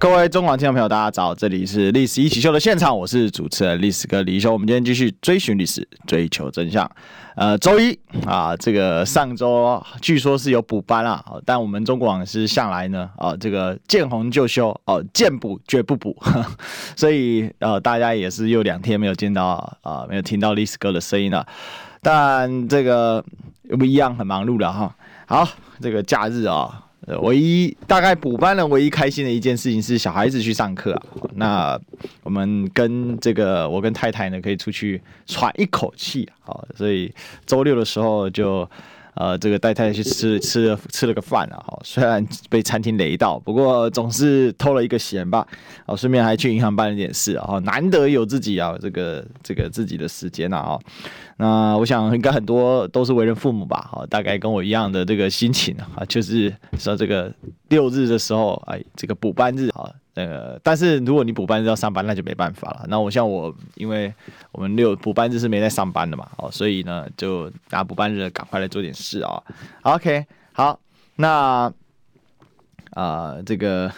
各位中广听众朋友，大家早，这里是《历史一起秀》的现场，我是主持人历史哥李修。我们今天继续追寻历史，追求真相。呃，周一啊，这个上周据说是有补班了，但我们中广是向来呢啊，这个见红就修哦，见补绝不补，所以呃，大家也是又两天没有见到啊，没有听到历史哥的声音了。但这个又不一样，很忙碌了哈。好，这个假日啊。唯一大概补班了，唯一开心的一件事情是小孩子去上课啊。那我们跟这个我跟太太呢，可以出去喘一口气啊。所以周六的时候就呃，这个带太太去吃吃了吃了个饭啊。哈，虽然被餐厅雷到，不过总是偷了一个闲吧。哦，顺便还去银行办了点事啊。难得有自己啊，这个这个自己的时间啊。那我想应该很多都是为人父母吧，哈，大概跟我一样的这个心情啊，就是说这个六日的时候，哎，这个补班日啊，那个，但是如果你补班日要上班，那就没办法了。那我像我，因为我们六补班日是没在上班的嘛，哦，所以呢，就拿补班日赶快来做点事啊。OK，好，那啊，这个，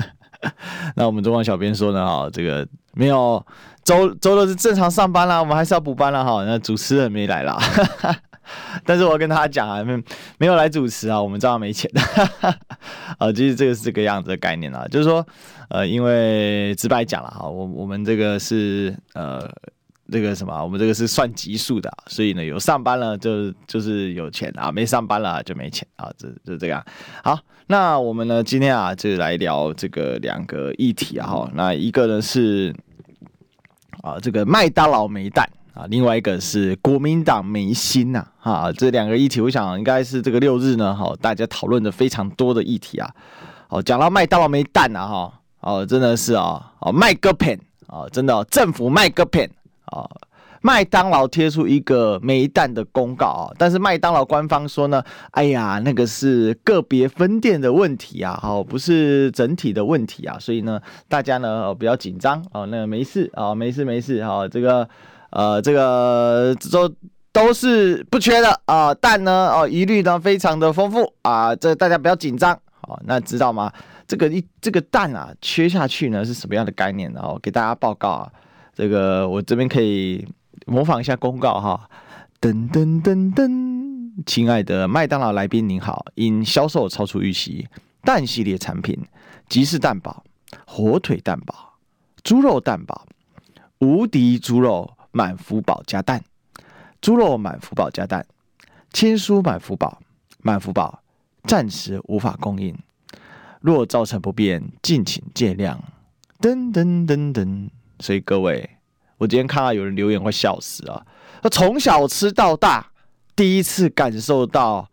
那我们中广小编说呢，哈，这个没有。周周六是正常上班啦，我们还是要补班啦哈。那主持人没来啦，但是我要跟他讲啊，没没有来主持啊，我们照样没钱的。啊，其实这个是这个样子的概念啊，就是说，呃，因为直白讲了哈，我我们这个是呃这个什么，我们这个是算级数的，所以呢，有上班了就就是有钱啊，没上班了就没钱啊，这就这样。好，那我们呢今天啊就来聊这个两个议题啊哈，那一个呢是。啊，这个麦当劳没蛋啊，另外一个是国民党没心呐，啊，这两个议题，我想应该是这个六日呢，哈，大家讨论的非常多的议题啊。哦，讲到麦当劳没蛋啊，哈，哦，真的是啊，哦，卖个骗啊，真的，政府卖个骗啊。麦当劳贴出一个没蛋的公告啊，但是麦当劳官方说呢，哎呀，那个是个别分店的问题啊，好，不是整体的问题啊，所以呢，大家呢不要紧张哦，那没事啊，没事没事啊，这个呃，这个都都是不缺的啊，蛋呢哦，一律呢非常的丰富啊，这大家不要紧张，好，那知道吗？这个一这个蛋啊缺下去呢是什么样的概念呢？哦，给大家报告啊，这个我这边可以。模仿一下公告哈，噔噔噔噔，亲爱的麦当劳来宾您好，因销售超出预期，蛋系列产品吉士蛋堡、火腿蛋堡、猪肉蛋堡、无敌猪肉满福堡加蛋、猪肉满福堡加蛋、千酥满福堡、满福堡暂时无法供应，若造成不便，敬请见谅。噔噔噔噔，所以各位。我今天看到有人留言，会笑死啊！他从小吃到大，第一次感受到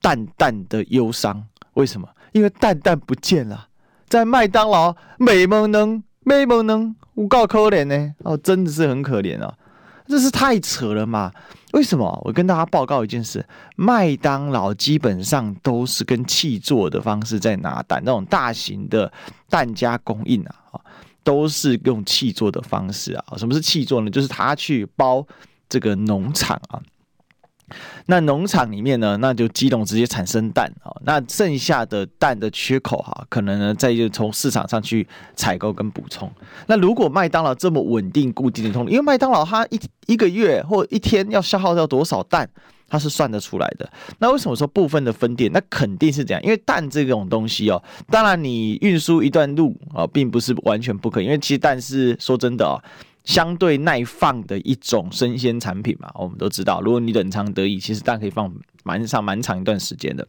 淡淡的忧伤。为什么？因为蛋蛋不见了，在麦当劳美萌能美萌能，我够可怜呢！哦，真的是很可怜啊！这是太扯了嘛？为什么？我跟大家报告一件事：麦当劳基本上都是跟气做的方式在拿蛋，那种大型的蛋家供应啊。都是用气做的方式啊，什么是气做呢？就是他去包这个农场啊，那农场里面呢，那就鸡笼直接产生蛋啊，那剩下的蛋的缺口哈，可能呢再就从市场上去采购跟补充。那如果麦当劳这么稳定固定的通，因为麦当劳它一一个月或一天要消耗掉多少蛋？它是算得出来的。那为什么说部分的分店？那肯定是这样，因为蛋这种东西哦，当然你运输一段路啊，并不是完全不可以。因为其实蛋是说真的哦，相对耐放的一种生鲜产品嘛。我们都知道，如果你冷藏得宜，其实蛋可以放蛮上蛮长一段时间的。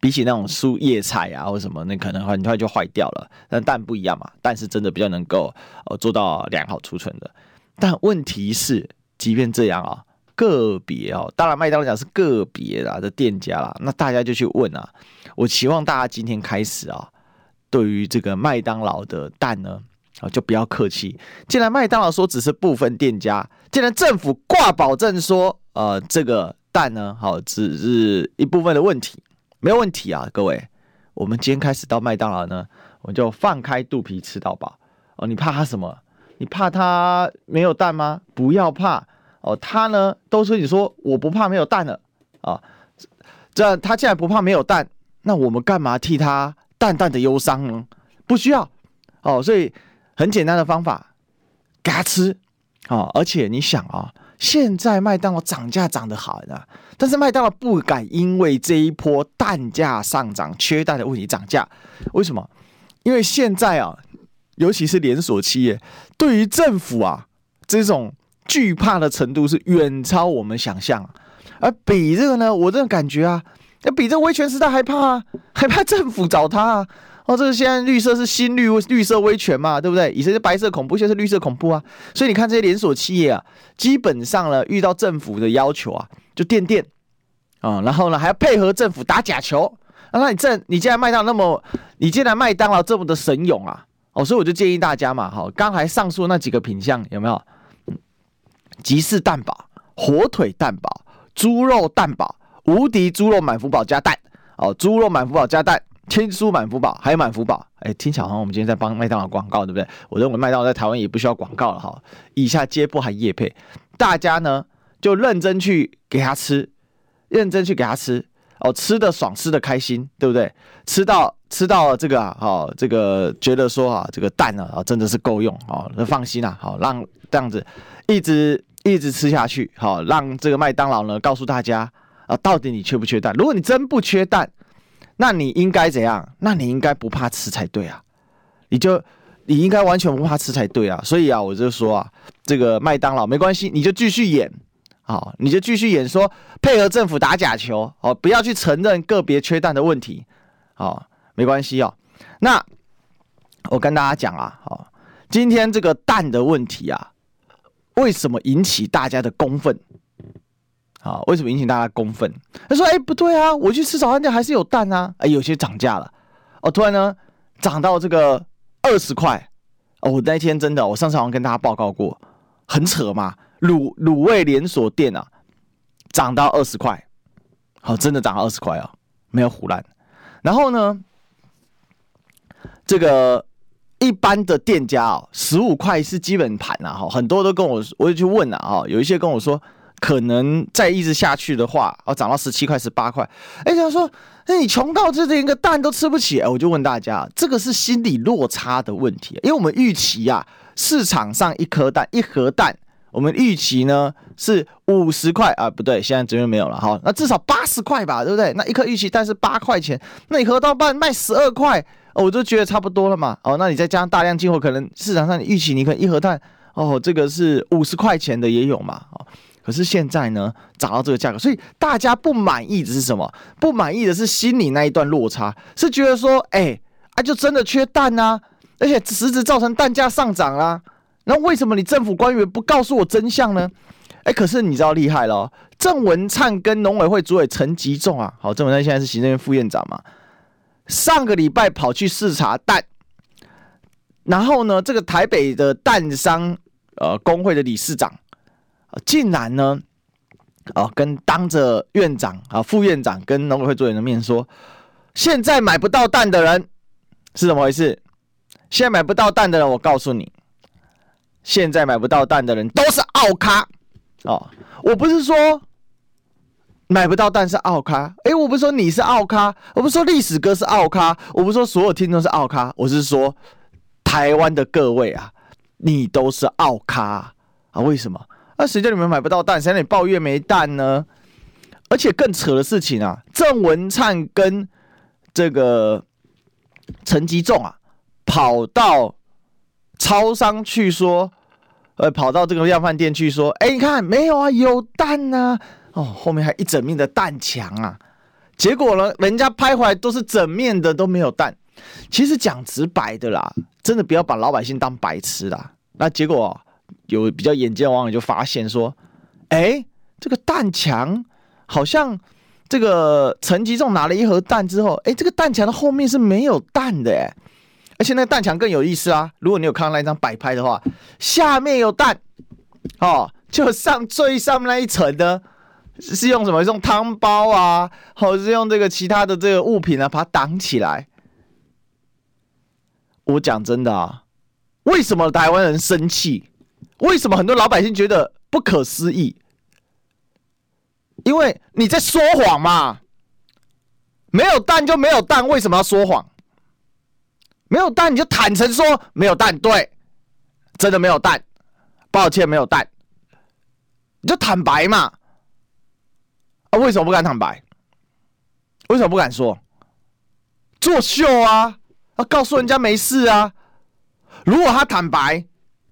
比起那种蔬叶菜啊或什么，那可能很快就坏掉了。但蛋不一样嘛，蛋是真的比较能够呃做到良好储存的。但问题是，即便这样啊。个别哦，当然麦当劳讲是个别啦的店家啦，那大家就去问啊。我期望大家今天开始啊，对于这个麦当劳的蛋呢，啊就不要客气。既然麦当劳说只是部分店家，既然政府挂保证说，呃，这个蛋呢，好，只是一部分的问题，没有问题啊，各位。我们今天开始到麦当劳呢，我们就放开肚皮吃到饱哦。你怕它什么？你怕它没有蛋吗？不要怕哦。他呢，都说你说我不怕没有蛋了啊。这他既然不怕没有蛋，那我们干嘛替他淡淡的忧伤呢？不需要哦。所以很简单的方法，给他吃啊。而且你想啊。现在麦当劳涨价涨得好呢，但是麦当劳不敢因为这一波蛋价上涨、缺蛋的问题涨价。为什么？因为现在啊，尤其是连锁企业，对于政府啊这种惧怕的程度是远超我们想象。而比这个呢，我这种感觉啊，要比这威权时代还怕啊，还怕政府找他啊。哦，这个现在绿色是新绿绿色威权嘛，对不对？以前是白色恐怖，现在是绿色恐怖啊。所以你看这些连锁企业啊，基本上呢，遇到政府的要求啊，就垫垫啊，然后呢还要配合政府打假球啊。那你这你既然麦当那么，你既然麦当劳这么的神勇啊，哦，所以我就建议大家嘛，哈，刚才上述那几个品相有没有？吉士蛋堡、火腿蛋堡、猪肉蛋堡、无敌猪肉满福堡加蛋哦，猪肉满福堡加蛋。千酥满福堡，还有满福堡，哎，听起来好像我们今天在帮麦当劳广告，对不对？我认为麦当劳在台湾也不需要广告了哈。以下皆不含业配，大家呢就认真去给他吃，认真去给他吃哦，吃的爽，吃的开心，对不对？吃到吃到这个啊，好，这个觉得说啊，这个蛋啊真的是够用啊，那放心啦，好，让这样子一直一直吃下去，好，让这个麦当劳呢告诉大家啊，到底你缺不缺蛋？如果你真不缺蛋。那你应该怎样？那你应该不怕吃才对啊！你就你应该完全不怕吃才对啊！所以啊，我就说啊，这个麦当劳没关系，你就继续演，好，你就继续演说配合政府打假球，哦，不要去承认个别缺蛋的问题，好，没关系哦。那我跟大家讲啊，好，今天这个蛋的问题啊，为什么引起大家的公愤？啊，为什么引起大家公愤？他说：“哎，不对啊，我去吃早餐店还是有蛋啊，哎，有些涨价了，哦，突然呢涨到这个二十块，哦，我那天真的，我上次好像跟大家报告过，很扯嘛，卤卤味连锁店啊，涨到二十块，好，真的涨到二十块啊，没有唬烂。然后呢，这个一般的店家哦，十五块是基本盘啊，哈，很多都跟我，我就去问了啊，有一些跟我说。”可能再一直下去的话，哦，涨到十七块、十八块。哎，他说，那你穷到这连个蛋都吃不起。哎，我就问大家，这个是心理落差的问题。因为我们预期啊，市场上一颗蛋、一盒蛋，我们预期呢是五十块啊，不对，现在这边没有了哈。那至少八十块吧，对不对？那一颗预期蛋是八块钱，那你核桃蛋卖十二块，哦，我就觉得差不多了嘛。哦，那你再加上大量进货，可能市场上预期你可能一盒蛋，哦，这个是五十块钱的也有嘛，哦。可是现在呢，涨到这个价格，所以大家不满意的是什么？不满意的是心里那一段落差，是觉得说，哎、啊，就真的缺蛋啊，而且实质造成蛋价上涨啦、啊。那为什么你政府官员不告诉我真相呢？哎、可是你知道厉害了，郑文灿跟农委会主委陈吉仲啊，好，郑文灿现在是行政院副院长嘛，上个礼拜跑去视察蛋，然后呢，这个台北的蛋商呃工会的理事长。竟然呢，啊，跟当着院长啊、副院长跟农委会主任的面说，现在买不到蛋的人是怎么回事？现在买不到蛋的人，我告诉你，现在买不到蛋的人都是奥咖哦。我不是说买不到蛋是奥咖，诶，我不是说你是奥咖，我不是说历史哥是奥咖，我不是说所有听众是奥咖，我是说台湾的各位啊，你都是奥咖啊？为什么？那谁叫你们买不到蛋？谁让你抱怨没蛋呢？而且更扯的事情啊，郑文灿跟这个陈吉仲啊，跑到超商去说，呃，跑到这个量贩店去说，哎，你看没有啊，有蛋呐、啊，哦，后面还一整面的蛋墙啊。结果呢，人家拍回来都是整面的都没有蛋。其实讲直白的啦，真的不要把老百姓当白痴啦。那结果、啊。有比较眼尖的网友就发现说：“哎，这个蛋墙好像这个陈吉仲拿了一盒蛋之后，哎，这个蛋墙的后面是没有蛋的，哎，而且那个蛋墙更有意思啊！如果你有看到那张摆拍的话，下面有蛋，哦，就上最上面那一层呢，是用什么？用汤包啊，或者是用这个其他的这个物品啊，把它挡起来。我讲真的啊，为什么台湾人生气？为什么很多老百姓觉得不可思议？因为你在说谎嘛。没有蛋就没有蛋，为什么要说谎？没有蛋你就坦诚说没有蛋，对，真的没有蛋，抱歉没有蛋，你就坦白嘛。啊，为什么不敢坦白？为什么不敢说？作秀啊！啊，告诉人家没事啊。如果他坦白，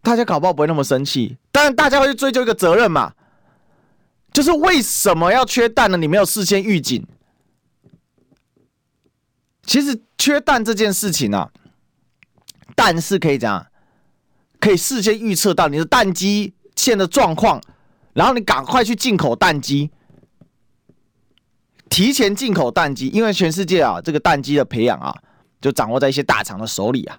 大家搞不好不会那么生气。当然，大家会去追究一个责任嘛，就是为什么要缺蛋呢？你没有事先预警。其实缺蛋这件事情啊，蛋是可以讲，可以事先预测到你的蛋鸡现的状况，然后你赶快去进口蛋鸡，提前进口蛋鸡，因为全世界啊，这个蛋鸡的培养啊，就掌握在一些大厂的手里啊，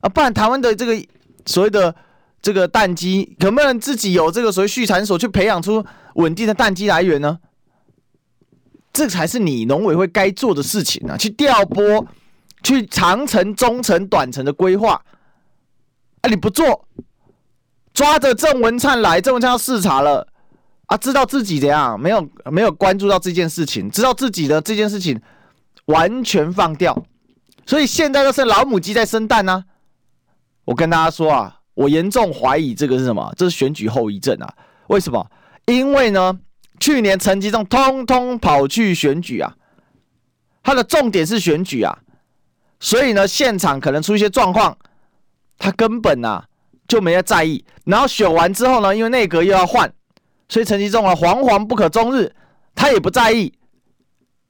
啊，不然台湾的这个所谓的这个蛋鸡，可不能自己有这个所谓畜产所去培养出稳定的蛋鸡来源呢？这才是你农委会该做的事情啊！去调拨，去长程、中程、短程的规划。啊，你不做，抓着郑文灿来，郑文灿要视察了啊，知道自己怎样，没有没有关注到这件事情，知道自己的这件事情完全放掉，所以现在都是老母鸡在生蛋呢、我跟大家说啊，我严重怀疑这个是什么？这是选举后遗症啊！为什么？因为呢。去年陈吉仲通通跑去选举啊，他的重点是选举啊，所以呢，现场可能出一些状况，他根本、啊、就没有在意。然后选完之后呢，因为内阁又要换，所以陈吉仲啊惶惶不可终日，他也不在意。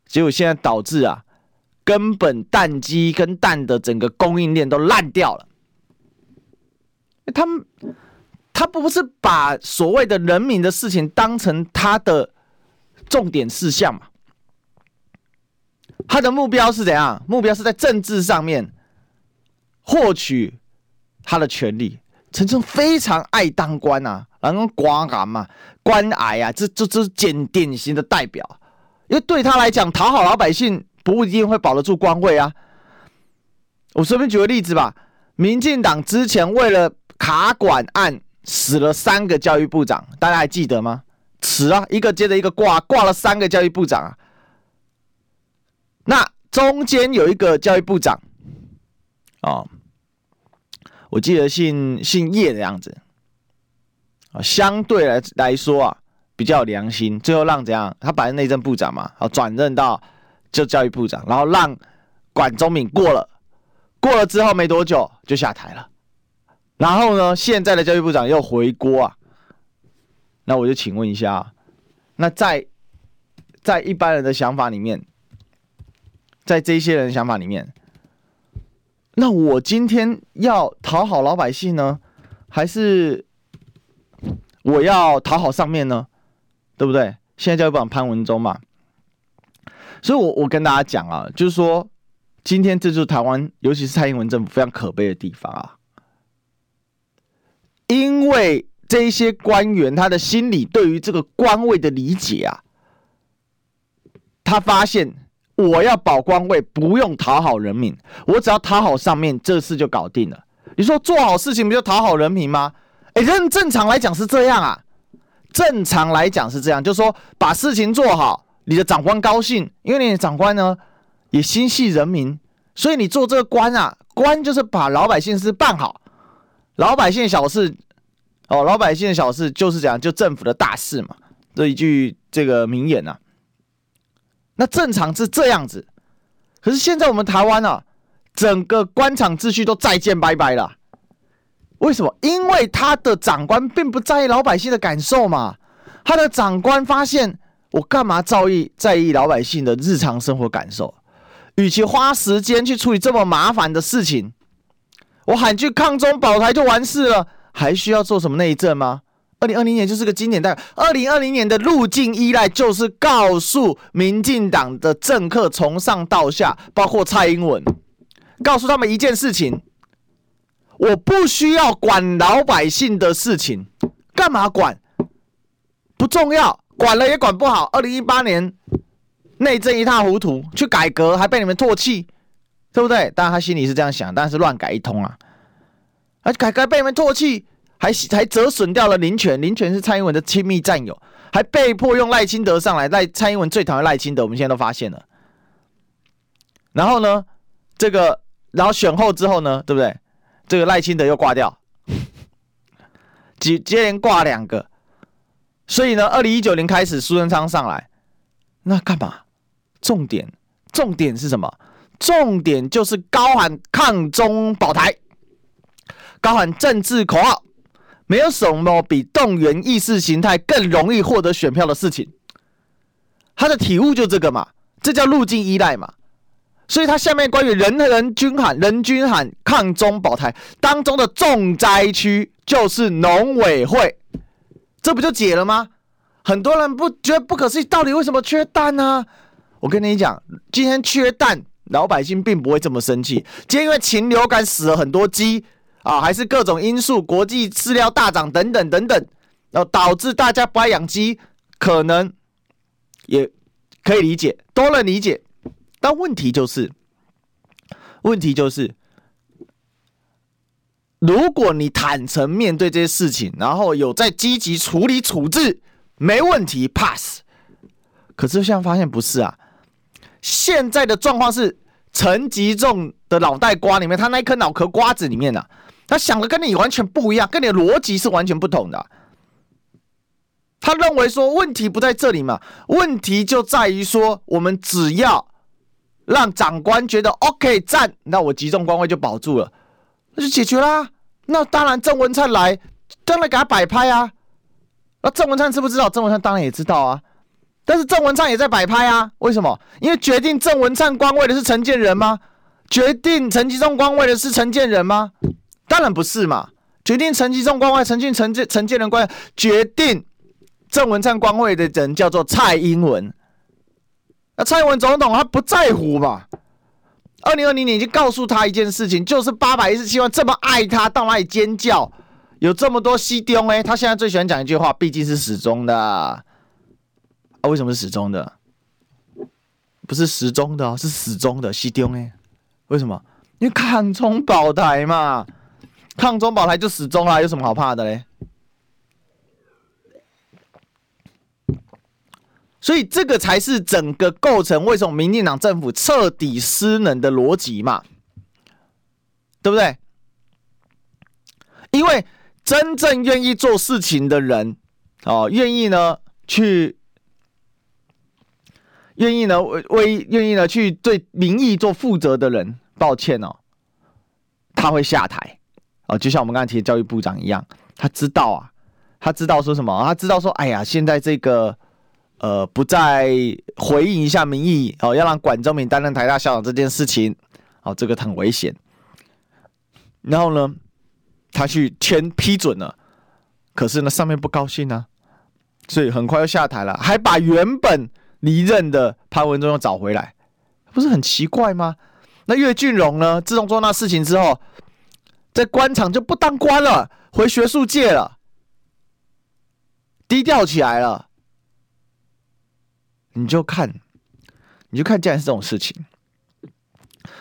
结果现在导致啊，根本蛋鸡跟蛋的整个供应链都烂掉了。他们。他不是把所谓的人民的事情当成他的重点事项嘛？他的目标是怎样？目标是在政治上面获取他的权利。陈诚非常爱当官啊，然后官癌嘛，官癌啊，这这这是简典型的代表。因为对他来讲，讨好老百姓不一定会保得住官位啊。我随便举个例子吧，民进党之前为了卡管案。死了三个教育部长，大家还记得吗？死啊，一个接着一个挂，挂了三个教育部长啊。那中间有一个教育部长，哦，我记得姓姓叶的样子啊，相对来来说啊比较有良心，最后让怎样？他本来内政部长嘛，好转任到就教育部长，然后让管中闵过了，过了之后没多久就下台了。然后呢，现在的教育部长又回锅啊，那我就请问一下，那在在一般人的想法里面，在这些人的想法里面，那我今天要讨好老百姓呢，还是我要讨好上面呢？对不对？现在教育部长潘文忠嘛，所以我我跟大家讲啊，就是说，今天这就是台湾，尤其是蔡英文政府非常可悲的地方啊。因为这一些官员，他的心里对于这个官位的理解啊，他发现我要保官位不用讨好人民，我只要讨好上面，这事就搞定了。你说做好事情不就讨好人民吗？哎，正正常来讲是这样啊，正常来讲是这样，就是说把事情做好，你的长官高兴，因为你的长官呢也心系人民，所以你做这个官啊，官就是把老百姓事办好。老百姓小事，哦，老百姓的小事就是这样，就政府的大事嘛，这一句这个名言呐、啊。那正常是这样子，可是现在我们台湾啊，整个官场秩序都再见拜拜了。为什么？因为他的长官并不在意老百姓的感受嘛。他的长官发现，我干嘛在意在意老百姓的日常生活感受？与其花时间去处理这么麻烦的事情。我喊句抗中保台就完事了，还需要做什么内政吗？二零二零年就是个经典代表。二零二零年的路径依赖就是告诉民进党的政客从上到下，包括蔡英文，告诉他们一件事情：我不需要管老百姓的事情，干嘛管？不重要，管了也管不好。二零一八年内政一塌糊涂，去改革还被你们唾弃，对不对？当然他心里是这样想，但是乱改一通啊！而改革被你们唾弃，还还折损掉了林权，林权是蔡英文的亲密战友，还被迫用赖清德上来，赖蔡英文最讨厌赖清德，我们现在都发现了。然后呢，这个然后选后之后呢，对不对？这个赖清德又挂掉，接接连挂两个。所以呢，二零一九年开始，苏贞昌上来，那干嘛？重点，重点是什么？重点就是高喊抗中保台，高喊政治口号。没有什么比动员意识形态更容易获得选票的事情。他的体悟就这个嘛，这叫路径依赖嘛。所以他下面关于人人均喊、人均喊抗中保台当中的重灾区就是农委会。这不就解了吗？很多人不觉得不可思议，到底为什么缺蛋呢、啊？我跟你讲，今天缺蛋，老百姓并不会这么生气。今天因为禽流感死了很多鸡啊，还是各种因素，国际饲料大涨等等等等，然后导致大家不爱养鸡，可能也可以理解，都能理解。但问题就是，问题就是。如果你坦诚面对这些事情，然后有在积极处理处置，没问题，pass。可是现在发现不是啊，现在的状况是陈吉仲的脑袋瓜里面，他那一颗脑壳瓜子里面啊，他想的跟你完全不一样，跟你的逻辑是完全不同的。他认为说问题不在这里嘛，问题就在于说，我们只要让长官觉得 OK 赞，那我集中官位就保住了，那就解决啦。那当然，郑文灿来，当然给他摆拍啊。那郑文灿知不知道？郑文灿当然也知道啊。但是郑文灿也在摆拍啊。为什么？因为决定郑文灿官位的是陈建仁吗？决定陈吉仲官位的是陈建仁吗？当然不是嘛。决定陈吉仲官位、陈进陈建陈建仁官位，决定郑文灿官位的人叫做蔡英文。那蔡英文总统他不在乎嘛？二零二零年已经告诉他一件事情，就是八百一十七万这么爱他，到哪里尖叫？有这么多西丢哎，他现在最喜欢讲一句话，毕竟是始终的啊。为什么是始终的？不是时钟的哦，是始终的西丢哎。为什么？因为抗中保台嘛，抗中保台就死忠啦，有什么好怕的嘞？所以这个才是整个构成为什么民进党政府彻底失能的逻辑嘛，对不对？因为真正愿意做事情的人，哦，愿意呢去，愿意呢为为愿意呢去对民意做负责的人，抱歉哦，他会下台，哦，就像我们刚才提的教育部长一样，他知道啊，他知道说什么，他知道说，哎呀，现在这个。呃，不再回应一下民意哦，要让管中闵担任台大校长这件事情，哦，这个很危险。然后呢，他去签批准了，可是呢，上面不高兴呢、啊，所以很快又下台了，还把原本离任的潘文忠又找回来，不是很奇怪吗？那岳俊荣呢，自从做那事情之后，在官场就不当官了，回学术界了，低调起来了。你就看，你就看，竟然是这种事情，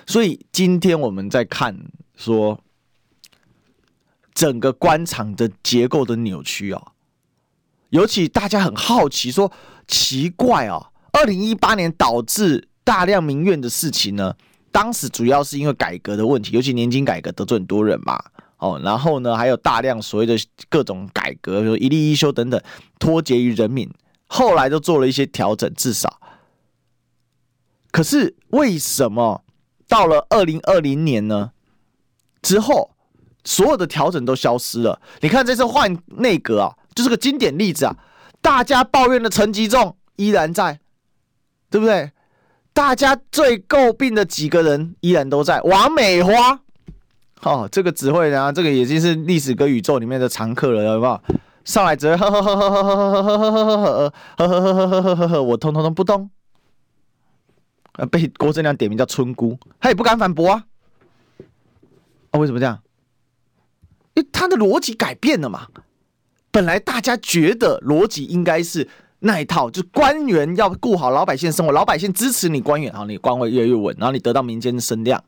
所以今天我们在看说整个官场的结构的扭曲啊，尤其大家很好奇说奇怪啊，二零一八年导致大量民怨的事情呢，当时主要是因为改革的问题，尤其年金改革得罪很多人嘛，哦，然后呢还有大量所谓的各种改革，比如一例一休等等，脱节于人民。后来都做了一些调整，至少。可是为什么到了二零二零年呢？之后所有的调整都消失了。你看这次换内阁啊，就是个经典例子啊。大家抱怨的陈吉仲依然在，对不对？大家最诟病的几个人依然都在。王美花，哦，这个指挥人啊，这个已经是历史跟宇宙里面的常客了，有没有？上来只会呵呵呵呵呵呵呵呵呵呵呵呵呵呵呵呵呵呵，我通通都不懂。被郭正亮点名叫村姑，他也不敢反驳啊。啊，为什么这样？因为他的逻辑改变了嘛。本来大家觉得逻辑应该是那一套，就官员要顾好老百姓生活，老百姓支持你官员，好你官位越来越稳，然后你得到民间的声量。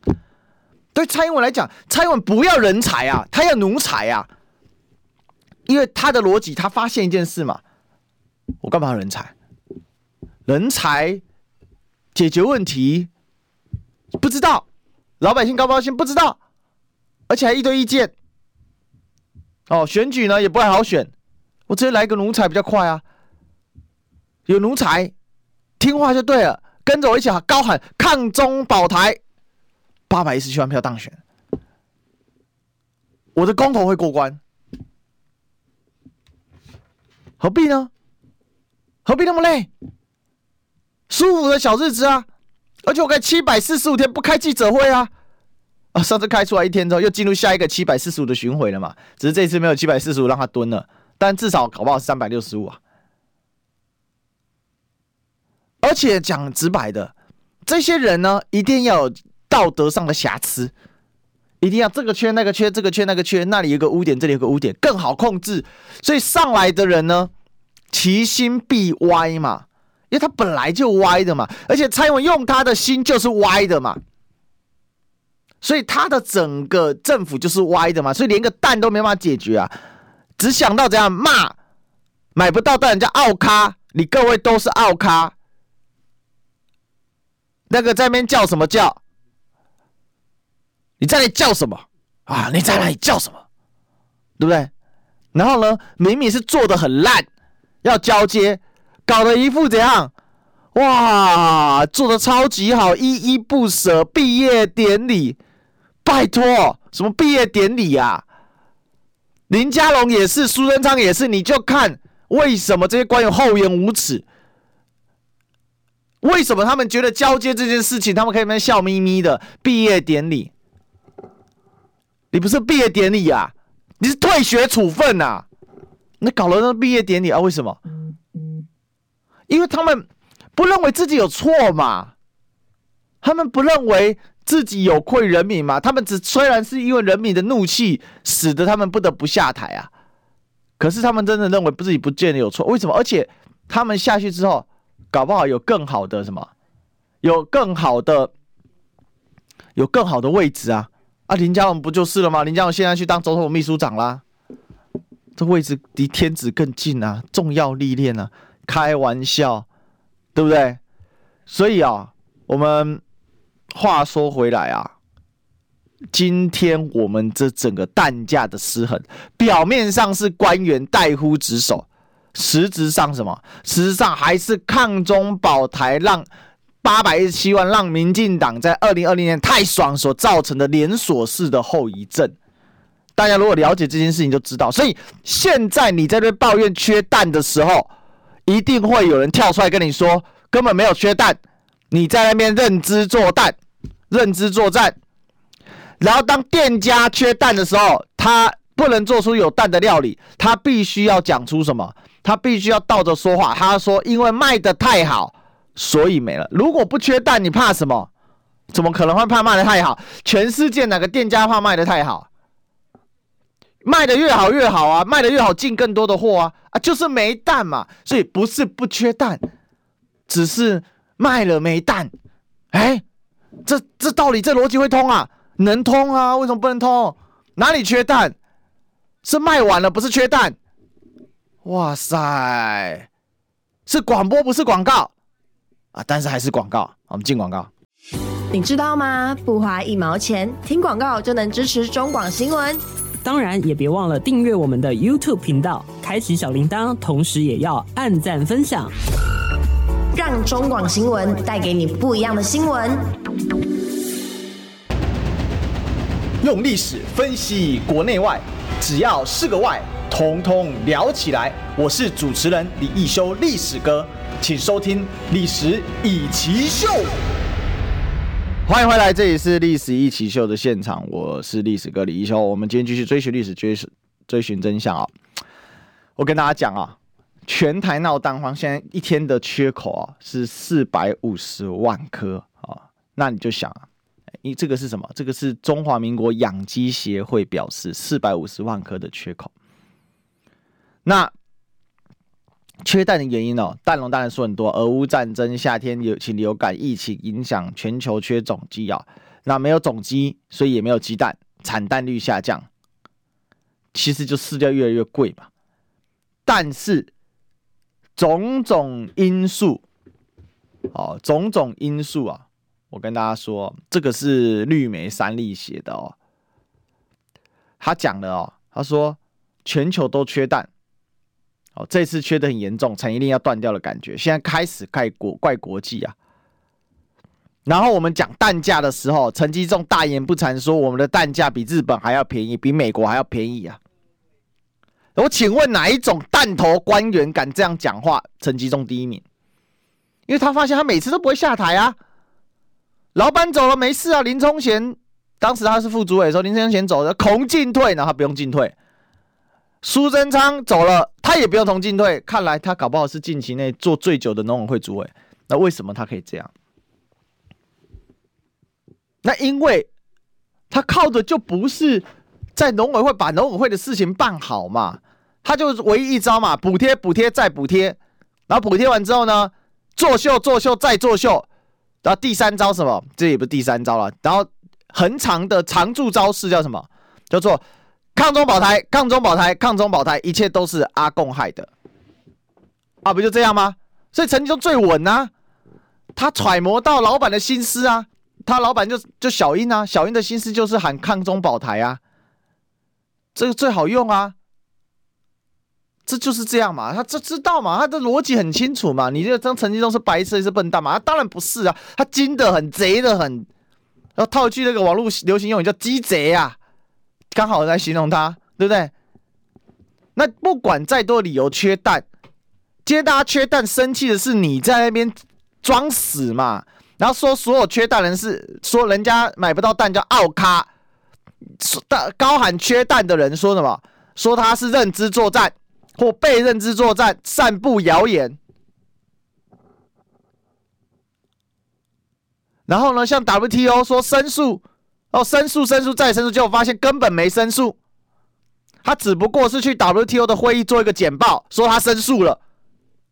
对蔡英文来讲，蔡英文不要人才啊，他要奴才啊，因为他的逻辑，他发现一件事嘛，我干嘛要人才？人才解决问题不知道，老百姓高不高兴不知道，而且还一堆意见。哦，选举呢也不太好选，我直接来个奴才比较快啊！有奴才，听话就对了，跟着我一起高喊抗中保台，八百一十七万票当选，我的公投会过关，何必呢？何必那么累？舒服的小日子啊！而且我可以七百四十五天不开记者会啊！啊，上次开出来一天之后，又进入下一个七百四十五的巡回了嘛？只是这次没有七百四十五让他蹲了，但至少搞不好是三百六十五啊！而且讲直白的，这些人呢，一定要有道德上的瑕疵，一定要这个缺那个缺，这个缺那个缺，那里有个污点，这里有个污点，更好控制。所以上来的人呢，其心必歪嘛，因为他本来就歪的嘛，而且蔡英文用他的心就是歪的嘛。所以他的整个政府就是歪的嘛，所以连个蛋都没法解决啊，只想到怎样骂，买不到蛋人家奥咖，你各位都是奥咖，那个在那边叫什么叫？你在那里叫什么啊？你在那里叫什么？对不对？然后呢，明明是做的很烂，要交接，搞得一副怎样？哇，做的超级好，依依不舍，毕业典礼。拜托，什么毕业典礼呀？林佳龙也是，苏贞昌也是，你就看为什么这些官员厚颜无耻？为什么他们觉得交接这件事情，他们可以那笑眯眯的毕业典礼？你不是毕业典礼啊？你是退学处分呐？你搞了那毕业典礼啊？为什么？因为他们不认为自己有错嘛，他们不认为。自己有愧人民吗？他们只虽然是因为人民的怒气，使得他们不得不下台啊，可是他们真的认为自己不见得有错。为什么？而且他们下去之后，搞不好有更好的什么，有更好的，有更好的位置啊！啊，林佳龙不就是了吗？林佳龙现在去当总统秘书长啦，这位置离天子更近啊，重要历练啊，开玩笑，对不对？所以啊，我们。话说回来啊，今天我们这整个蛋价的失衡，表面上是官员怠忽职守，实质上什么？实质上还是抗中保台，让八百一十七万，让民进党在二零二零年太爽所造成的连锁式的后遗症。大家如果了解这件事情就知道，所以现在你在这抱怨缺蛋的时候，一定会有人跳出来跟你说，根本没有缺蛋，你在那边认知作战。认知作战，然后当店家缺蛋的时候，他不能做出有蛋的料理，他必须要讲出什么？他必须要倒着说话。他说：“因为卖的太好，所以没了。如果不缺蛋，你怕什么？怎么可能会怕卖的太好？全世界哪个店家怕卖的太好？卖的越好越好啊！卖的越好进更多的货啊！啊，就是没蛋嘛。所以不是不缺蛋，只是卖了没蛋。哎。”这这道理，这逻辑会通啊？能通啊？为什么不能通？哪里缺蛋？是卖完了，不是缺蛋。哇塞，是广播不是广告啊！但是还是广告，我们进广告。你知道吗？不花一毛钱，听广告就能支持中广新闻。当然，也别忘了订阅我们的 YouTube 频道，开启小铃铛，同时也要按赞分享。让中广新闻带给你不一样的新闻。用历史分析国内外，只要是个“外”，统统聊起来。我是主持人李一修，历史哥，请收听《历史易起秀》。欢迎回来，这里是《历史一起秀》的现场，我是历史哥李一修。我们今天继续追寻历史，追寻追寻真相啊！我跟大家讲啊。全台闹蛋荒，现在一天的缺口啊是四百五十万颗啊，那你就想啊，你这个是什么？这个是中华民国养鸡协会表示四百五十万颗的缺口。那缺蛋的原因哦，蛋农当然说很多，俄乌战争、夏天流禽流感、疫情影响全球缺种鸡啊，那没有种鸡，所以也没有鸡蛋，产蛋率下降，其实就饲料越来越贵嘛。但是种种因素，哦，种种因素啊，我跟大家说，这个是绿梅三立写的哦，他讲的哦，他说全球都缺蛋。哦，这次缺的很严重，产业链要断掉的感觉。现在开始怪国怪国际啊。然后我们讲蛋价的时候，陈吉仲大言不惭说我们的蛋价比日本还要便宜，比美国还要便宜啊。我请问哪一种弹头官员敢这样讲话？陈吉仲第一名，因为他发现他每次都不会下台啊。老板走了没事啊，林聪贤当时他是副主委的时候，林聪贤走了，恐进退，然后他不用进退。苏贞昌走了，他也不用同进退。看来他搞不好是近期内做最久的农委会主委。那为什么他可以这样？那因为他靠的就不是在农委会把农委会的事情办好嘛，他就唯一一招嘛，补贴、补贴再补贴，然后补贴完之后呢，作秀、作秀再作秀，然后第三招什么？这也不是第三招了。然后很长的常驻招式叫什么？叫做。抗中保台，抗中保台，抗中保台，一切都是阿共害的，啊，不就这样吗？所以陈吉仲最稳啊，他揣摩到老板的心思啊，他老板就就小英啊，小英的心思就是喊抗中保台啊，这个最好用啊，这就是这样嘛，他这知道嘛，他的逻辑很清楚嘛，你这个张陈吉仲是白痴是笨蛋嘛？他当然不是啊，他精得很，贼得很，然后套句那个网络流行用语叫鸡贼啊。刚好在形容他，对不对？那不管再多理由缺蛋，今天大家缺蛋，生气的是你在那边装死嘛？然后说所有缺蛋人是说人家买不到蛋叫奥咖，说大高喊缺蛋的人说什么？说他是认知作战或被认知作战，散布谣言。然后呢，像 WTO 说申诉。哦，申诉，申诉，再申诉，结果发现根本没申诉，他只不过是去 WTO 的会议做一个简报，说他申诉了，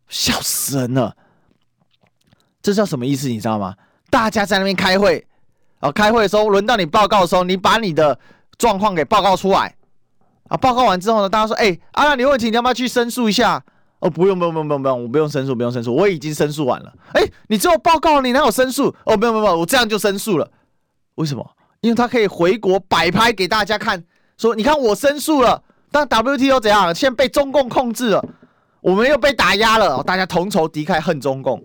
笑死人了。这叫什么意思？你知道吗？大家在那边开会，哦，开会的时候轮到你报告的时候，你把你的状况给报告出来，啊，报告完之后呢，大家说，哎，阿亮，你有问题，你要不要去申诉一下？哦，不用，不用，不用，不用，不用我不用申诉，不用申诉，我已经申诉完了。哎，你只有报告，你哪有申诉？哦，不用，不用，我这样就申诉了。为什么？因为他可以回国摆拍给大家看，说你看我申诉了，但 WTO 怎样？现在被中共控制了，我们又被打压了，大家同仇敌忾，恨中共，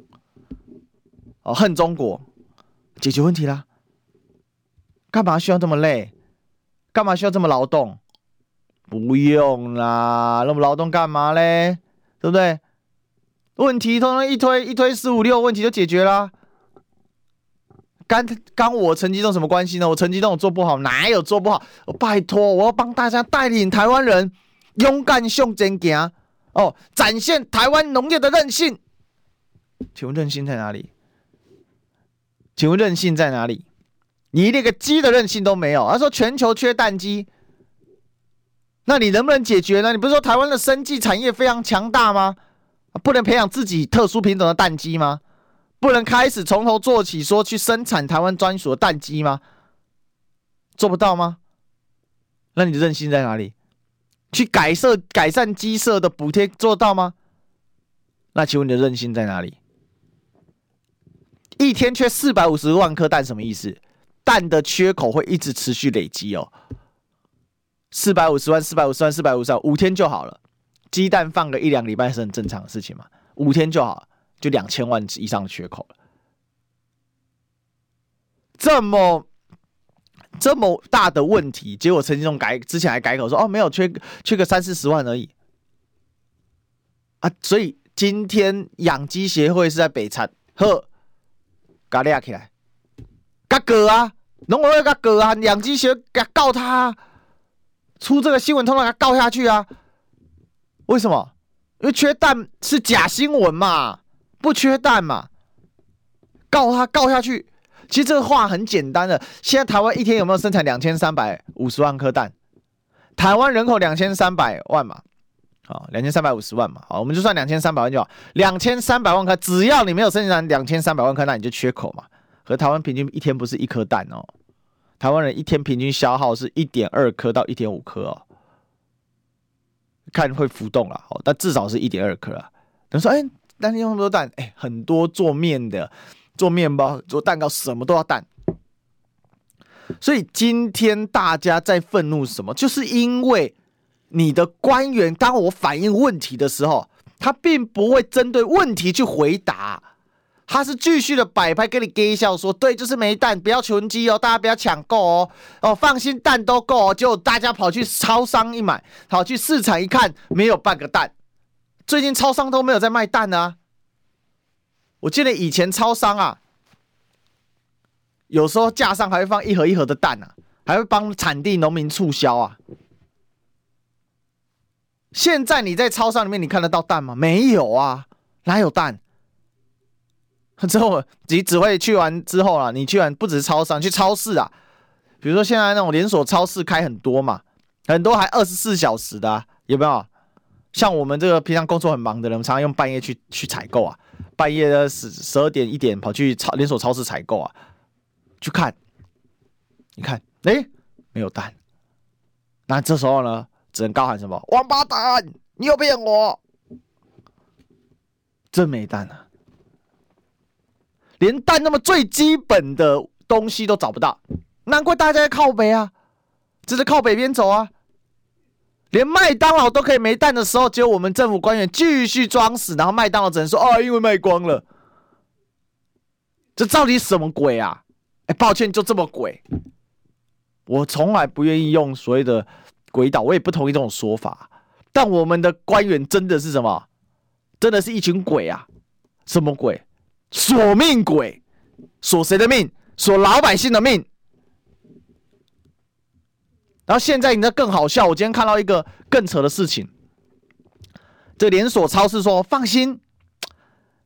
哦，恨中国，解决问题啦。干嘛需要这么累？干嘛需要这么劳动？不用啦，那么劳动干嘛嘞？对不对？问题通常一推一推四五六，问题就解决啦。干干我陈吉仲什么关系呢？我陈吉仲我做不好，哪有做不好？拜托，我要帮大家带领台湾人勇敢向前行哦，展现台湾农业的韧性。请问韧性在哪里？请问韧性在哪里？你连个鸡的韧性都没有。他说全球缺蛋鸡，那你能不能解决呢？你不是说台湾的生技产业非常强大吗？不能培养自己特殊品种的蛋鸡吗？不能开始从头做起，说去生产台湾专属的蛋鸡吗？做不到吗？那你的韧性在哪里？去改设改善鸡舍的补贴做到吗？那请问你的韧性在哪里？一天缺四百五十万颗蛋，什么意思？蛋的缺口会一直持续累积哦。四百五十万，四百五十万，四百五十万，五天就好了。鸡蛋放个一两礼拜是很正常的事情嘛？五天就好了。就两千万以上的缺口了，这么这么大的问题，结果陈吉仲改之前还改口说哦，没有缺缺个三四十万而已啊，所以今天养鸡协会是在北产呵，嘎利亚起来，嘎哥啊，农委会嘎哥啊，养鸡协会告他，出这个新闻通告给他告下去啊？为什么？因为缺蛋是假新闻嘛。不缺蛋嘛？告他告下去。其实这个话很简单的。现在台湾一天有没有生产两千三百五十万颗蛋？台湾人口两千三百万嘛？好，两千三百五十万嘛，好，我们就算两千三百万就好，两千三百万颗，只要你没有生产两千三百万颗，那你就缺口嘛。和台湾平均一天不是一颗蛋哦，台湾人一天平均消耗是一点二颗到一点五颗哦，看会浮动了，哦，但至少是一点二颗啊。等于说，哎，但是用那么多蛋，哎，很多做面的、做面包、做蛋糕，什么都要蛋。所以今天大家在愤怒什么？就是因为你的官员，当我反映问题的时候，他并不会针对问题去回答，他是继续的摆拍，跟你给笑说，对，就是没蛋，不要囤积哦，大家不要抢购哦，哦，放心，蛋都够哦。结果大家跑去超商一买，跑去市场一看，没有半个蛋。最近超商都没有在卖蛋啊。我记得以前超商啊。有时候架上还会放一盒一盒的蛋啊，还会帮产地农民促销啊。现在你在超商里面，你看得到蛋吗？没有啊，哪有蛋？之后你只会去完之后啊，你去完不只是超商，去超市啊。比如说现在那种连锁超市开很多嘛，很多还二十四小时的，有没有？像我们这个平常工作很忙的人，常常用半夜去去采购啊，半夜的十十二点一点跑去超连锁超市采购啊。去看，你看，哎、没有蛋，那这时候呢，只能高喊什么？王八蛋，你又骗我！真没蛋啊，连蛋那么最基本的东西都找不到，难怪大家在靠北啊，只是靠北边走啊。连麦当劳都可以没蛋的时候，只有我们政府官员继续装死，然后麦当劳只能说：“哦，因为卖光了。”这到底什么鬼啊？哎，抱歉，就这么鬼。我从来不愿意用所谓的鬼岛，我也不同意这种说法。但我们的官员真的是什么？真的是一群鬼啊！什么鬼？索命鬼，索谁的命？索老百姓的命。然后现在你那更好笑，我今天看到一个更扯的事情。这连锁超市说：“放心，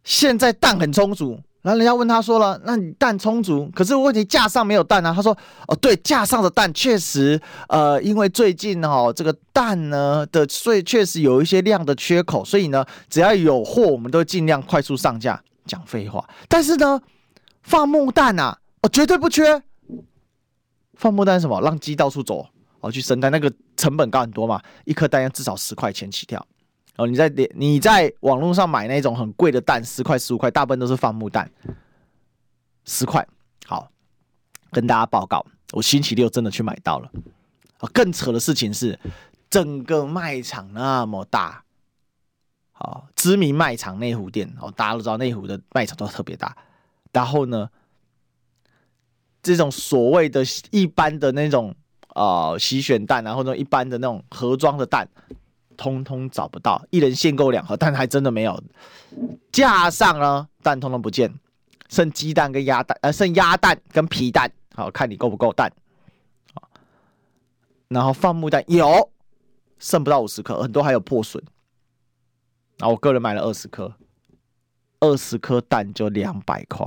现在蛋很充足。”然后人家问他说了：“那你蛋充足，可是问题架上没有蛋啊？”他说：“哦，对，架上的蛋确实，呃，因为最近哦，这个蛋呢的，所以确实有一些量的缺口，所以呢，只要有货，我们都尽量快速上架。”讲废话。但是呢，放牧蛋啊，哦，绝对不缺。放牧蛋什么？让鸡到处走哦，去生蛋，那个成本高很多嘛，一颗蛋要至少十块钱起跳。哦，你在点你在网络上买那种很贵的蛋，十块十五块，大部分都是放牧蛋，十块。好，跟大家报告，我星期六真的去买到了。更扯的事情是，整个卖场那么大，好，知名卖场内湖店，哦，大家都知道内湖的卖场都特别大。然后呢，这种所谓的一般的那种、呃、洗选蛋啊，或者一般的那种盒装的蛋。通通找不到，一人限购两盒，但还真的没有。架上呢，蛋通通不见，剩鸡蛋跟鸭蛋，呃，剩鸭蛋跟皮蛋，好，看你够不够蛋。好，然后放木蛋有，剩不到五十颗，很多还有破损。然后我个人买了二十颗，二十颗蛋就两百块，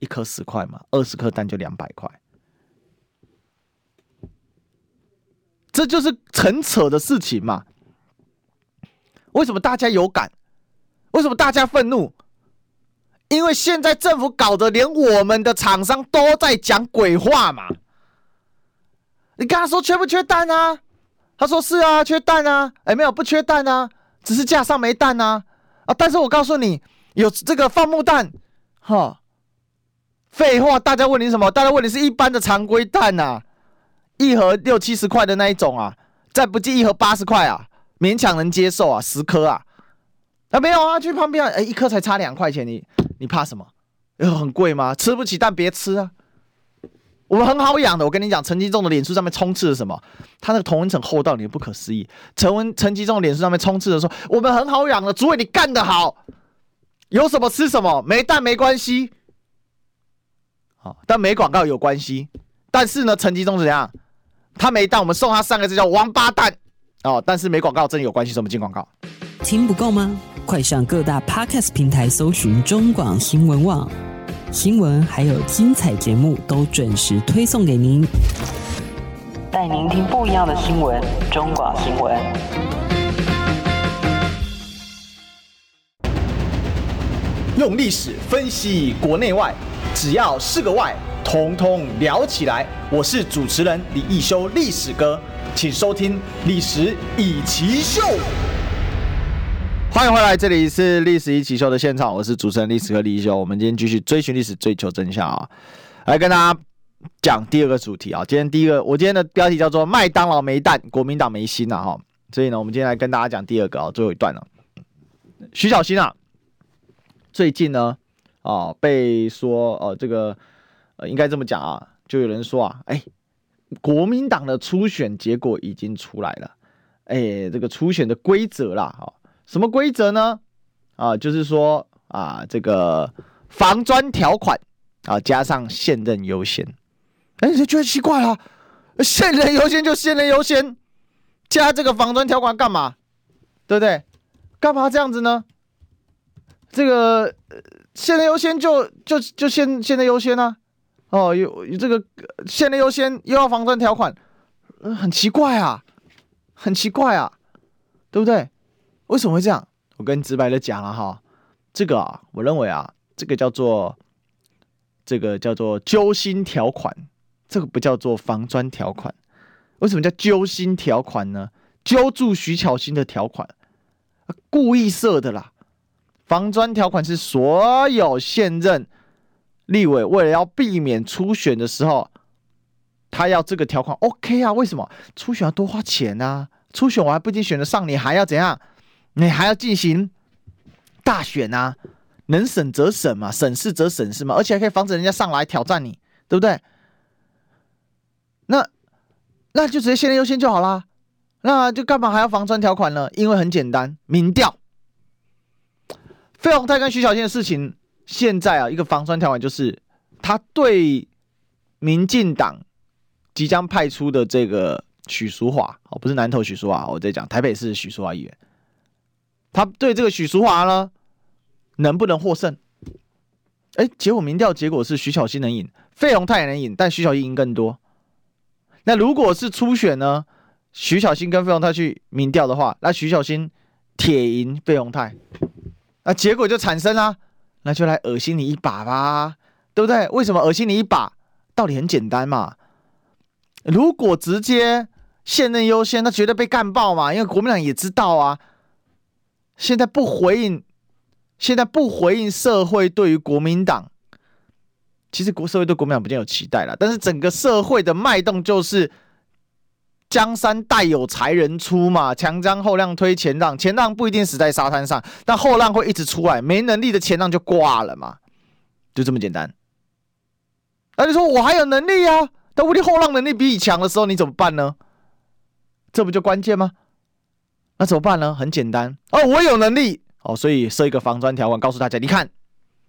一颗十块嘛，二十颗蛋就两百块，这就是很扯的事情嘛。为什么大家有感？为什么大家愤怒？因为现在政府搞得连我们的厂商都在讲鬼话嘛！你跟他说缺不缺蛋啊？他说是啊，缺蛋啊。哎，没有，不缺蛋啊，只是架上没蛋啊。啊，但是我告诉你，有这个放牧蛋。哈，废话，大家问你什么？大家问你是一般的常规蛋啊，一盒六七十块的那一种啊，再不济一盒八十块啊。勉强能接受啊，十颗啊，啊没有啊，去旁边啊，哎，一颗才差两块钱，你你怕什么？很贵吗？吃不起但别吃啊。我们很好养的，我跟你讲，陈吉仲的脸书上面充斥着什么？他那个同文层厚到你不可思议。陈文陈吉仲的脸书上面充斥着说，我们很好养的，主委你干得好，有什么吃什么，没蛋没关系。好，但没广告有关系。但是呢，陈吉仲怎样？他没当我们送他三个字叫王八蛋。哦但是没广告真的有关系怎么进广告？听不够吗？快上各大 podcast 平台搜寻中广新闻网。新闻还有精彩节目都准时推送给您。带您听不一样的新闻中广新闻。用历史分析国内外只要是个外统统聊起来。我是主持人李易修，历史哥，请收听《历史易起秀》。欢迎回来，这里是《历史易起秀》的现场，我是主持人历史哥李易修。我们今天继续追寻历史，追求真相啊！来跟大家讲第二个主题啊。今天第一个，我今天的标题叫做“麦当劳没蛋，国民党没心”啊哈。所以呢，我们今天来跟大家讲第二个啊，最后一段了。徐小新啊。最近呢，啊，被说，呃，这个，呃，应该这么讲啊，就有人说啊，哎，国民党的初选结果已经出来了，哎，这个初选的规则啦，啊，什么规则呢？啊，就是说啊，这个防专条款啊，加上现任优先，哎，你觉得奇怪了，现任优先就现任优先，加这个防专条款干嘛？对不对？干嘛这样子呢？这个现任优先就就就现现在优先呢、啊？哦，有有这个现在优先又要防专条款，很奇怪啊，很奇怪啊，对不对？为什么会这样？我跟你直白的讲了哈，这个啊，我认为啊，这个叫做这个叫做揪心条款，这个不叫做防专条款。为什么叫揪心条款呢？揪住徐巧芯的条款，故意设的啦。防专条款是所有现任立委为了要避免初选的时候，他要这个条款 OK 啊？为什么初选要多花钱啊？初选我还不一定选得上，你还要怎样？你还要进行大选啊？能省则省嘛，省事则省事嘛，而且还可以防止人家上来挑战你，对不对？那那就直接现在优先就好啦。那就干嘛还要防专条款呢？因为很简单，民调。费鸿泰跟徐小新的事情，现在啊，一个防专条款就是，他对民进党即将派出的这个许淑华，哦，不是南投许淑华，我在讲台北市许淑华议员，他对这个许淑华呢，能不能获胜？哎，结果民调结果是徐小新能赢，费鸿泰也能赢，但徐小新赢更多。那如果是初选呢，徐小新跟费鸿泰去民调的话，那徐小新铁赢费鸿泰。那结果就产生了，那就来恶心你一把吧，对不对？为什么恶心你一把？道理很简单嘛。如果直接现任优先，那绝对被干爆嘛。因为国民党也知道啊，现在不回应，现在不回应社会对于国民党，其实国社会对国民党不见有期待了，但是整个社会的脉动就是。江山代有才人出嘛，强将后浪推前浪，前浪不一定死在沙滩上，但后浪会一直出来，没能力的前浪就挂了嘛，就这么简单。那你说我还有能力啊，但问题后浪能力比你强的时候，你怎么办呢？这不就关键吗？那怎么办呢？很简单哦，我有能力哦，所以设一个防专条款，告诉大家，你看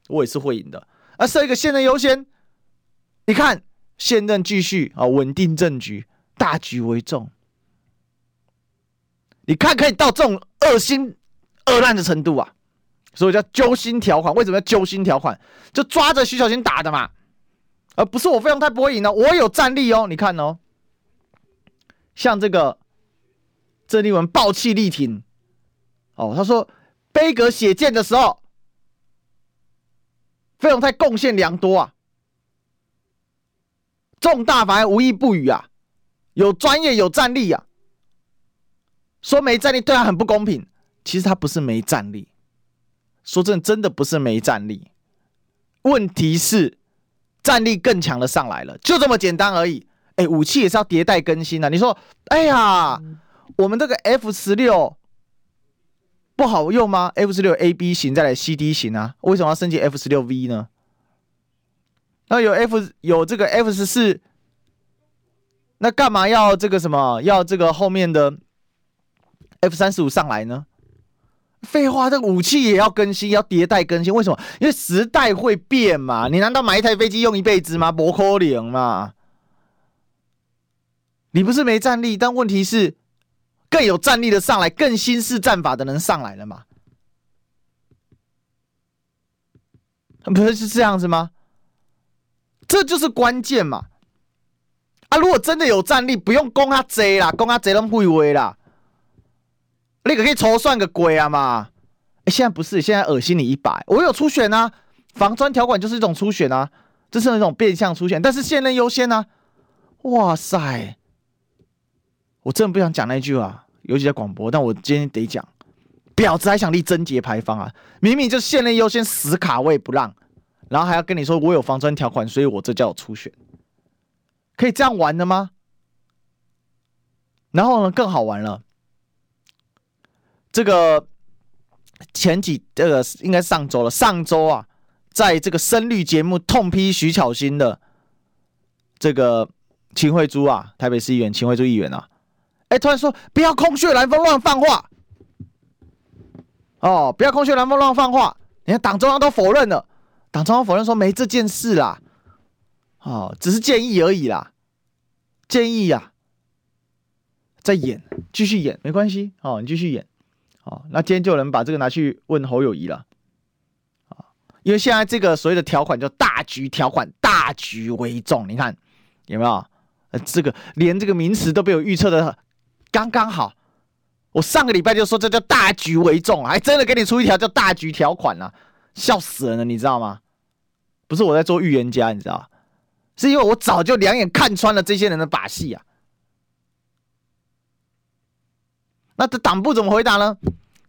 我也是会赢的。啊，设一个现任优先，你看现任继续啊，稳定政局。大局为重，你看可以到这种恶心恶烂的程度啊，所以叫揪心条款。为什么要揪心条款？就抓着徐小新打的嘛，而不是我费鸿泰不会赢呢。我有战力哦，你看哦，像这个郑立文爆气力挺哦，他说杯葛血剑的时候，费鸿泰贡献良多啊，重大法案无一不语啊。有专业有战力啊，说没战力对他很不公平。其实他不是没战力，说真的，真的不是没战力。问题是战力更强的上来了，就这么简单而已。哎，武器也是要迭代更新的啊。你说，哎呀，我们这个 F 十六不好用吗？F 十六 A B 型再来 C D 型啊，为什么要升级 F 十六 V 呢？那有 F 有这个 F 十四。那干嘛要这个什么？要这个后面的 F 三十五上来呢？废话，这武器也要更新，要迭代更新。为什么？因为时代会变嘛。你难道买一台飞机用一辈子吗？不可能嘛。你不是没战力，但问题是更有战力的上来，更新式战法的人上来了嘛？不是是这样子吗？这就是关键嘛。啊！如果真的有战力，不用攻他贼啦，攻他贼拢会威啦。你可可以筹算个鬼啊嘛！欸，现在不是，现在恶心你一百。我有初选啊，防专条款就是一种初选啊，这是那种变相初选，但是现任优先啊。哇塞，我真的不想讲那句话，尤其在广播，但我今天得讲。婊子还想立贞节牌坊啊？明明就现任优先，死卡位不让，然后还要跟你说我有防专条款，所以我这叫初选，可以这样玩的吗？然后呢，更好玩了，这个。前几这个应该上周了，上周啊，在这个声律节目痛批徐巧芯的这个秦慧珠啊，台北市议员秦慧珠议员啊，哎，突然说不要空穴来风乱放话，哦，不要空穴来风乱放话，你看党中央都否认了，党中央否认说没这件事啦，哦，只是建议而已啦，建议呀、啊，再演，继续演没关系，哦，你继续演。哦，那今天就能把这个拿去问侯友谊了，啊，因为现在这个所谓的条款叫大局条款，大局为重，你看有没有？呃，这个连这个名词都被我预测的刚刚好。我上个礼拜就说这叫大局为重，还真的给你出一条叫大局条款啊，笑死人了，你知道吗？不是我在做预言家，你知道，是因为我早就两眼看穿了这些人的把戏啊。那这党部怎么回答呢？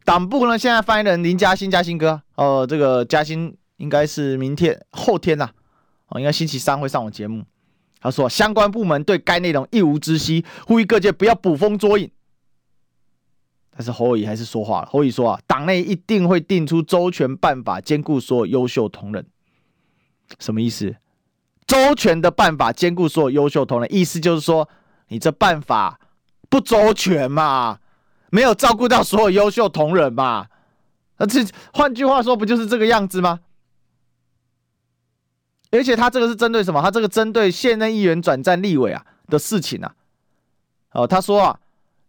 党部呢？现在发言人林嘉欣，嘉欣哥，哦，这个嘉欣应该是明天、后天呐、啊，哦，应该星期三会上我节目。他说，相关部门对该内容一无知悉，呼吁各界不要捕风捉影。但是侯乙还是说话了，侯乙说啊，党内一定会定出周全办法，兼顾所有优秀同仁。什么意思？周全的办法兼顾所有优秀同仁，意思就是说，你这办法不周全嘛？没有照顾到所有优秀同仁嘛？那这换句话说，不就是这个样子吗？而且他这个是针对什么？他这个针对现任议员转战立委啊的事情啊。哦，他说啊，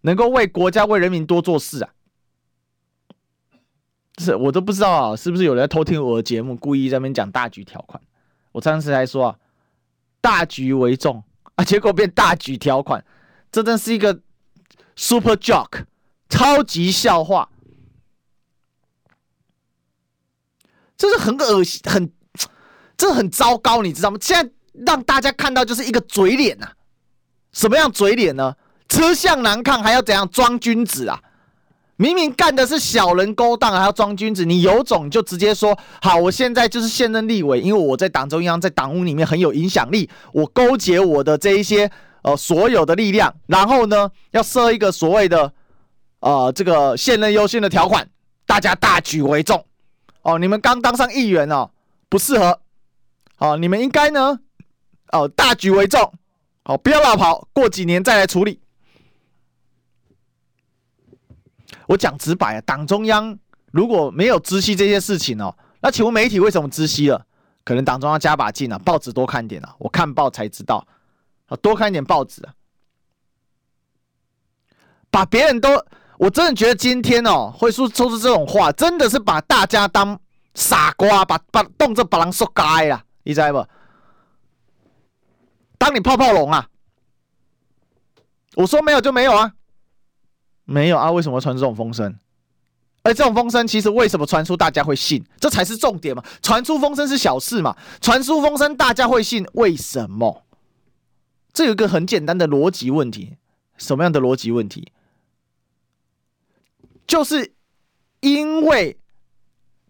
能够为国家为人民多做事啊。是我都不知道啊，是不是有人偷听我的节目，故意在那边讲大局条款？我上次还说啊，大局为重啊，结果变大局条款，这真是一个 super joke。超级笑话，这是很恶心，很，这很糟糕，你知道吗？现在让大家看到就是一个嘴脸呐、啊，什么样嘴脸呢？吃相难看还要怎样装君子啊？明明干的是小人勾当，还要装君子？你有种就直接说好，我现在就是现任立委，因为我在党中央，在党务里面很有影响力，我勾结我的这一些呃所有的力量，然后呢，要设一个所谓的。呃，这个现任优先的条款，大家大局为重哦。你们刚当上议员哦，不适合哦。你们应该呢，哦，大局为重，哦，不要乱跑，过几年再来处理。我讲直白啊，党中央如果没有知悉这些事情哦，那请问媒体为什么知悉了？可能党中央加把劲啊，报纸多看点啊，我看报才知道啊，多看一点报纸啊，把别人都。我真的觉得今天哦，会说说出这种话，真的是把大家当傻瓜，把把动作把人说该了，你知不？当你泡泡龙啊？我说没有就没有啊，没有啊？为什么传出这种风声？而这种风声其实为什么传出大家会信？这才是重点嘛。传出风声是小事嘛，传出风声大家会信，为什么？这有一个很简单的逻辑问题，什么样的逻辑问题？就是因为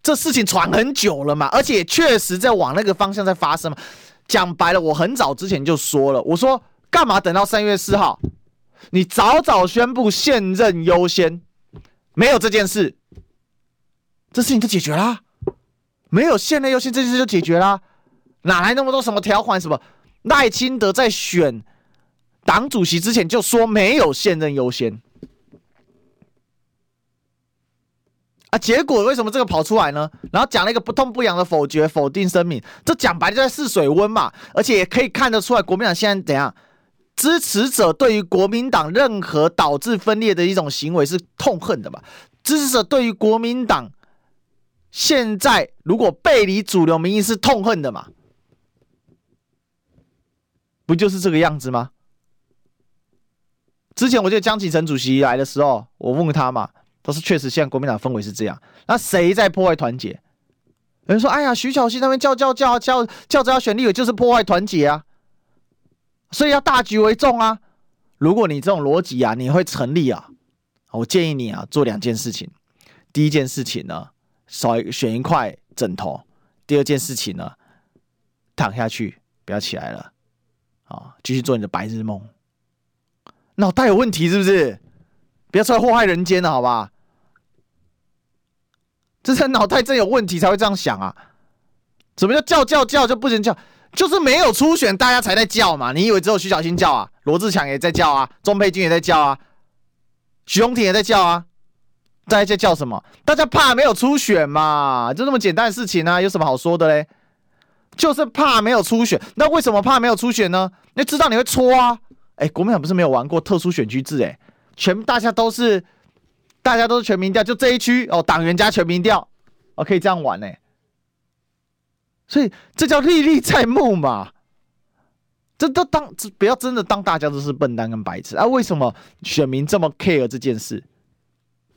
这事情传很久了嘛，而且确实在往那个方向在发生嘛。讲白了，我很早之前就说了，我说干嘛等到三月四号？你早早宣布现任优先，没有这件事，这事情就解决啦。没有现任优先，这件事就解决啦。哪来那么多什么条款？什么赖清德在选党主席之前就说没有现任优先。啊！结果为什么这个跑出来呢？然后讲了一个不痛不痒的否决、否定声明，这讲白了就在试水温嘛。而且也可以看得出来，国民党现在怎样？支持者对于国民党任何导致分裂的一种行为是痛恨的嘛？支持者对于国民党现在如果背离主流民意是痛恨的嘛？不就是这个样子吗？之前我记得江启臣主席来的时候，我问他嘛。他是确实现在国民党氛围是这样。那谁在破坏团结？有人说：“哎呀，徐巧芯那边叫叫叫叫叫着要选立委，就是破坏团结啊！所以要大局为重啊！如果你这种逻辑啊，你会成立啊？我建议你啊，做两件事情。第一件事情呢，少选一块枕头；第二件事情呢，躺下去，不要起来了，啊，继续做你的白日梦。脑袋有问题是不是？不要出来祸害人间了，好吧？”这是脑袋真有问题才会这样想啊！怎么叫叫叫叫就不能叫？就是没有初选，大家才在叫嘛！你以为只有徐小新叫啊？罗志强也在叫啊，钟沛君也在叫啊，徐荣庭也在叫啊，大家在叫什么？大家怕没有初选嘛？就这么简单的事情啊，有什么好说的嘞？就是怕没有初选。那为什么怕没有初选呢？你知道你会搓啊！哎，国民党不是没有玩过特殊选区制？哎，全大家都是。大家都是全民调，就这一区哦，党员加全民调，哦，可以这样玩呢。所以这叫历历在目嘛。这都当这不要真的当大家都是笨蛋跟白痴啊？为什么选民这么 care 这件事？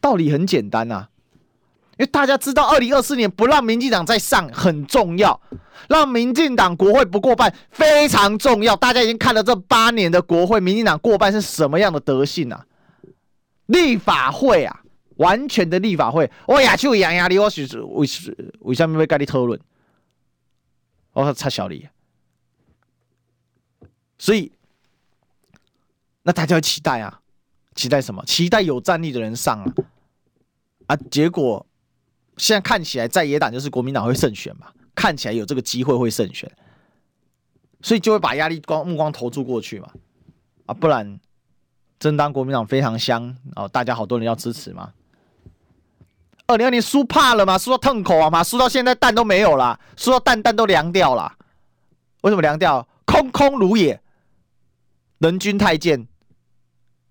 道理很简单啊，因为大家知道，二零二四年不让民进党再上很重要，让民进党国会不过半非常重要。大家已经看了这八年的国会，民进党过半是什么样的德性啊？立法会啊，完全的立法会，我亚秋杨亚里，我是为为什么会跟你讨论？我差小李，所以那大家要期待啊，期待什么？期待有战力的人上啊！啊，结果现在看起来在野党就是国民党会胜选嘛，看起来有这个机会会胜选，所以就会把压力光目光投注过去嘛，啊，不然。真当国民党非常香哦，大家好多人要支持嘛。二零二零输怕了吗？输到痛口啊嘛，输到现在蛋都没有了，输到蛋蛋都凉掉了。为什么凉掉？空空如也，人均太监，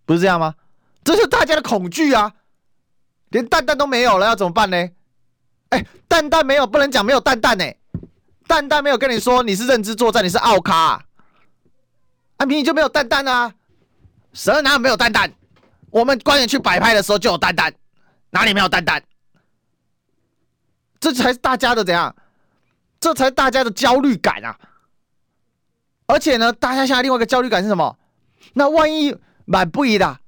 不是这样吗？这是大家的恐惧啊！连蛋蛋都没有了，要怎么办呢？哎，蛋蛋没有，不能讲没有蛋蛋呢。蛋蛋没有跟你说你是认知作战，你是奥卡啊，啊明明就没有蛋蛋啊。蛇哪有没有蛋蛋？我们官员去摆拍的时候就有蛋蛋，哪里没有蛋蛋？这才是大家的怎样？这才是大家的焦虑感啊！而且呢，大家现在另外一个焦虑感是什么？那万一满不宜的，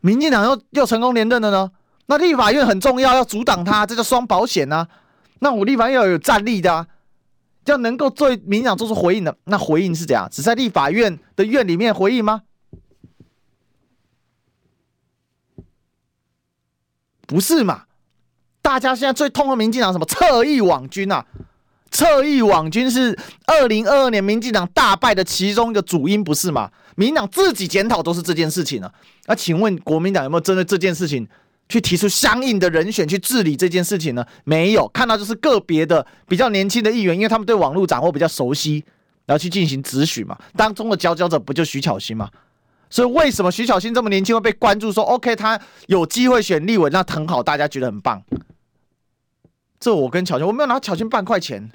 民进党又又成功连任了呢？那立法院很重要，要阻挡他，这叫双保险啊！那我立法院要有战力的啊，要能够对民进党做出回应的。那回应是怎样？只在立法院的院里面回应吗？不是嘛？大家现在最痛恨民进党什么侧翼网军啊？侧翼网军是二零二二年民进党大败的其中一个主因，不是吗？民进党自己检讨都是这件事情啊。那请问国民党有没有针对这件事情去提出相应的人选去治理这件事情呢？没有，看到就是个别的比较年轻的议员，因为他们对网络掌握比较熟悉，然后去进行质询嘛。当中的佼佼者不就徐巧芯吗？所以为什么徐巧芯这么年轻会被关注？说 OK，他有机会选立委，那很好，大家觉得很棒。这我跟巧芯，我没有拿巧芯半块钱，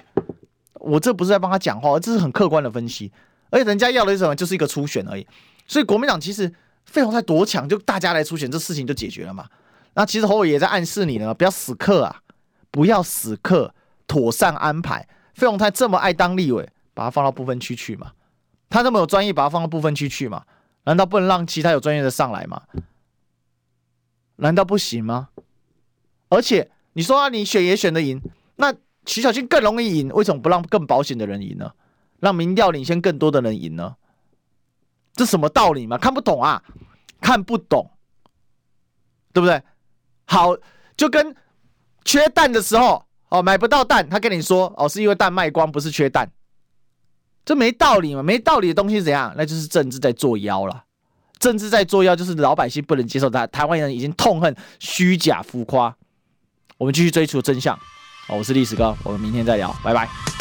我这不是在帮他讲话，这是很客观的分析。而且人家要的是什么？就是一个初选而已。所以国民党其实费鸿泰多强，就大家来初选，这事情就解决了嘛。那其实侯友宜也在暗示你呢，不要死磕啊，不要死磕，妥善安排。费鸿泰这么爱当立委，把他放到不分区去嘛。他这么有专业，把他放到不分区去嘛。难道不能让其他有专业的上来吗？难道不行吗？而且你说啊，你选也选得赢，那徐巧芯更容易赢，为什么不让更保险的人赢呢？让民调领先更多的人赢呢？这什么道理吗？看不懂啊，看不懂，对不对？好，就跟缺蛋的时候哦，买不到蛋，他跟你说哦，是因为蛋卖光，不是缺蛋。这没道理嘛？没道理的东西怎样？那就是政治在作妖了。政治在作妖，就是老百姓不能接受他。台湾人已经痛恨虚假浮夸。我们继续追求真相。我是历史哥，我们明天再聊，拜拜。